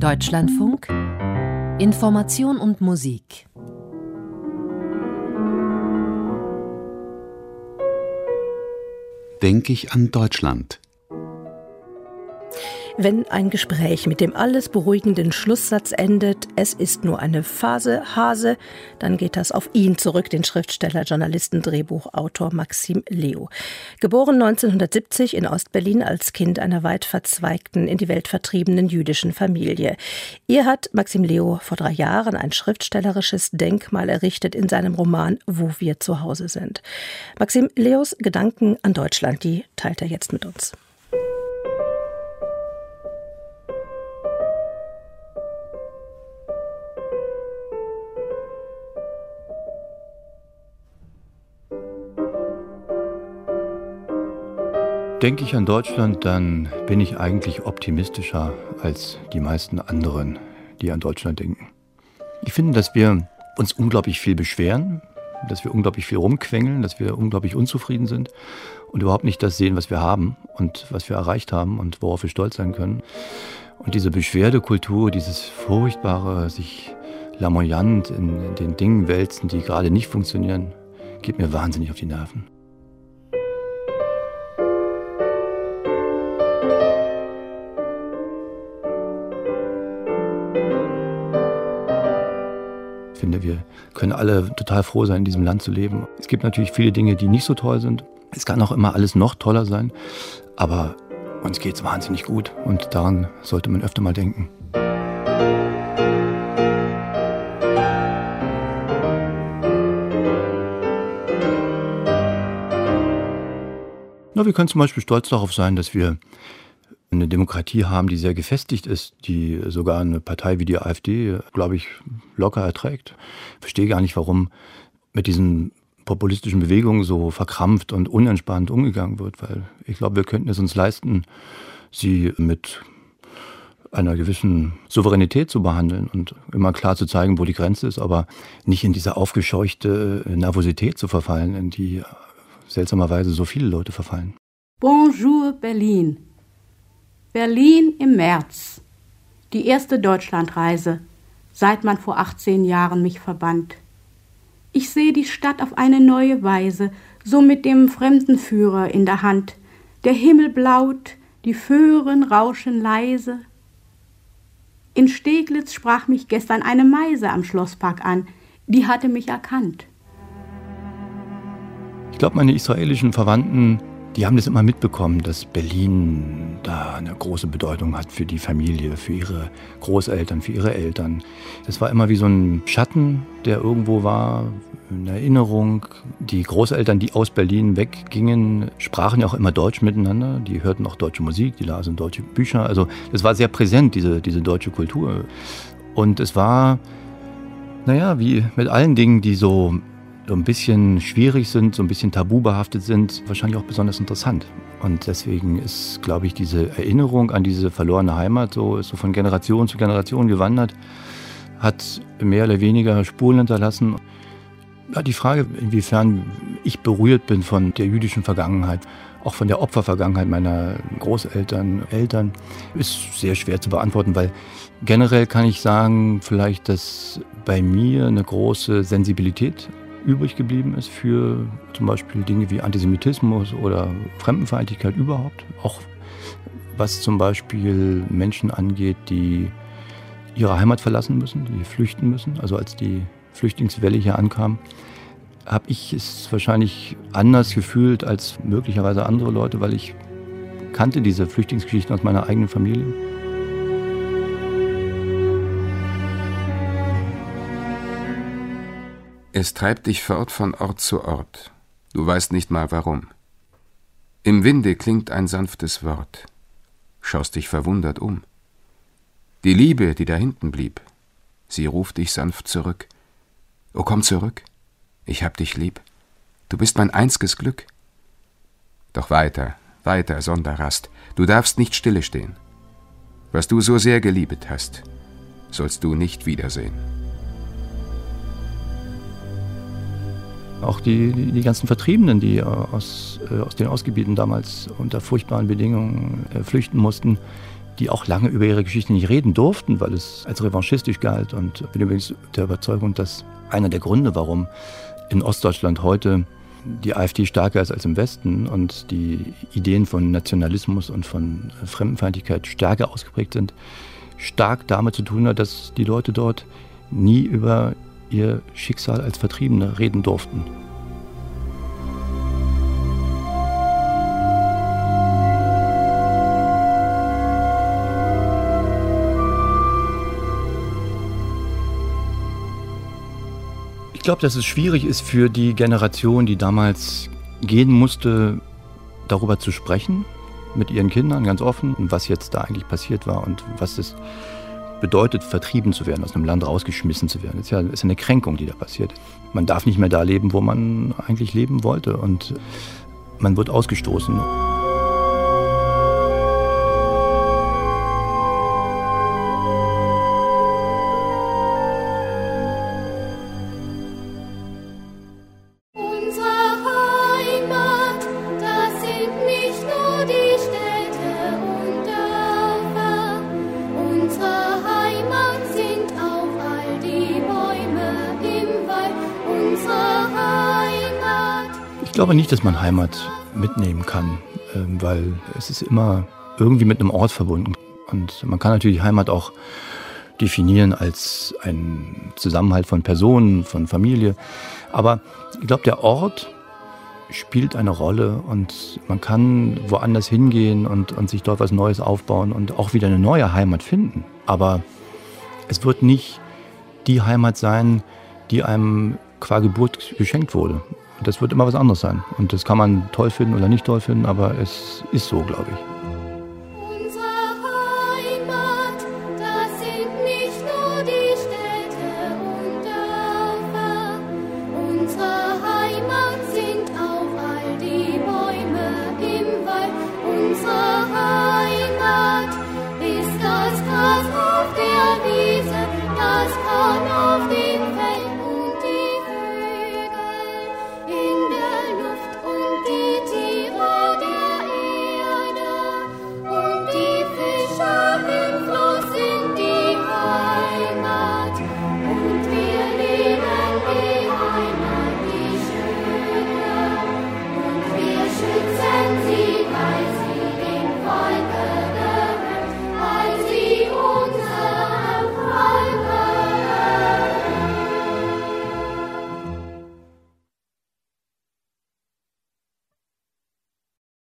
Deutschlandfunk. Information und Musik. Denke ich an Deutschland wenn ein Gespräch mit dem alles beruhigenden Schlusssatz endet, es ist nur eine Phase, Hase, dann geht das auf ihn zurück, den Schriftsteller, Journalisten, Drehbuchautor Maxim Leo. Geboren 1970 in Ostberlin als Kind einer weit verzweigten, in die Welt vertriebenen jüdischen Familie. Ihr hat Maxim Leo vor drei Jahren ein schriftstellerisches Denkmal errichtet in seinem Roman Wo wir zu Hause sind. Maxim Leos Gedanken an Deutschland, die teilt er jetzt mit uns. Denke ich an Deutschland, dann bin ich eigentlich optimistischer als die meisten anderen, die an Deutschland denken. Ich finde, dass wir uns unglaublich viel beschweren, dass wir unglaublich viel rumquengeln, dass wir unglaublich unzufrieden sind und überhaupt nicht das sehen, was wir haben und was wir erreicht haben und worauf wir stolz sein können. Und diese Beschwerdekultur, dieses furchtbare, sich lamoyant in den Dingen wälzen, die gerade nicht funktionieren, geht mir wahnsinnig auf die Nerven. Finde, wir können alle total froh sein, in diesem Land zu leben. Es gibt natürlich viele Dinge, die nicht so toll sind. Es kann auch immer alles noch toller sein, aber uns geht es wahnsinnig gut und daran sollte man öfter mal denken. Na, wir können zum Beispiel stolz darauf sein, dass wir eine Demokratie haben, die sehr gefestigt ist, die sogar eine Partei wie die AfD, glaube ich, locker erträgt. Ich verstehe gar nicht, warum mit diesen populistischen Bewegungen so verkrampft und unentspannt umgegangen wird, weil ich glaube, wir könnten es uns leisten, sie mit einer gewissen Souveränität zu behandeln und immer klar zu zeigen, wo die Grenze ist, aber nicht in diese aufgescheuchte Nervosität zu verfallen, in die seltsamerweise so viele Leute verfallen. Bonjour Berlin. Berlin im März. Die erste Deutschlandreise, seit man vor 18 Jahren mich verband. Ich sehe die Stadt auf eine neue Weise, so mit dem Fremdenführer in der Hand. Der Himmel blaut, die Föhren rauschen leise. In Steglitz sprach mich gestern eine Meise am Schlosspark an, die hatte mich erkannt. Ich glaube, meine israelischen Verwandten die haben das immer mitbekommen, dass Berlin da eine große Bedeutung hat für die Familie, für ihre Großeltern, für ihre Eltern. Das war immer wie so ein Schatten, der irgendwo war, eine Erinnerung. Die Großeltern, die aus Berlin weggingen, sprachen ja auch immer Deutsch miteinander. Die hörten auch deutsche Musik, die lasen deutsche Bücher. Also das war sehr präsent, diese, diese deutsche Kultur. Und es war, naja, wie mit allen Dingen, die so so ein bisschen schwierig sind, so ein bisschen tabu behaftet sind, wahrscheinlich auch besonders interessant. Und deswegen ist, glaube ich, diese Erinnerung an diese verlorene Heimat so, so von Generation zu Generation gewandert, hat mehr oder weniger Spuren hinterlassen. Ja, die Frage, inwiefern ich berührt bin von der jüdischen Vergangenheit, auch von der Opfervergangenheit meiner Großeltern, Eltern, ist sehr schwer zu beantworten, weil generell kann ich sagen, vielleicht, dass bei mir eine große Sensibilität übrig geblieben ist für zum Beispiel Dinge wie Antisemitismus oder Fremdenfeindlichkeit überhaupt. Auch was zum Beispiel Menschen angeht, die ihre Heimat verlassen müssen, die flüchten müssen. Also als die Flüchtlingswelle hier ankam, habe ich es wahrscheinlich anders gefühlt als möglicherweise andere Leute, weil ich kannte diese Flüchtlingsgeschichten aus meiner eigenen Familie. Es treibt dich fort von Ort zu Ort. Du weißt nicht mal warum. Im Winde klingt ein sanftes Wort. Schaust dich verwundert um. Die Liebe, die da hinten blieb, sie ruft dich sanft zurück. Oh, komm zurück. Ich hab dich lieb. Du bist mein einziges Glück. Doch weiter, weiter, Sonderrast. Du darfst nicht stille stehen. Was du so sehr geliebet hast, sollst du nicht wiedersehen. Auch die, die, die ganzen Vertriebenen, die aus, äh, aus den Ausgebieten damals unter furchtbaren Bedingungen äh, flüchten mussten, die auch lange über ihre Geschichte nicht reden durften, weil es als revanchistisch galt. Und bin übrigens der Überzeugung, dass einer der Gründe, warum in Ostdeutschland heute die AfD stärker ist als im Westen und die Ideen von Nationalismus und von Fremdenfeindlichkeit stärker ausgeprägt sind, stark damit zu tun hat, dass die Leute dort nie über ihr Schicksal als Vertriebene reden durften. Ich glaube, dass es schwierig ist für die Generation, die damals gehen musste, darüber zu sprechen mit ihren Kindern ganz offen, was jetzt da eigentlich passiert war und was es bedeutet, vertrieben zu werden, aus einem Land rausgeschmissen zu werden. Das ist ja ist eine Kränkung, die da passiert. Man darf nicht mehr da leben, wo man eigentlich leben wollte und man wird ausgestoßen. Glaube nicht, dass man Heimat mitnehmen kann, ähm, weil es ist immer irgendwie mit einem Ort verbunden. Und man kann natürlich Heimat auch definieren als ein Zusammenhalt von Personen, von Familie. Aber ich glaube, der Ort spielt eine Rolle und man kann woanders hingehen und, und sich dort was Neues aufbauen und auch wieder eine neue Heimat finden. Aber es wird nicht die Heimat sein, die einem qua Geburt geschenkt wurde. Das wird immer was anderes sein. Und das kann man toll finden oder nicht toll finden, aber es ist so, glaube ich.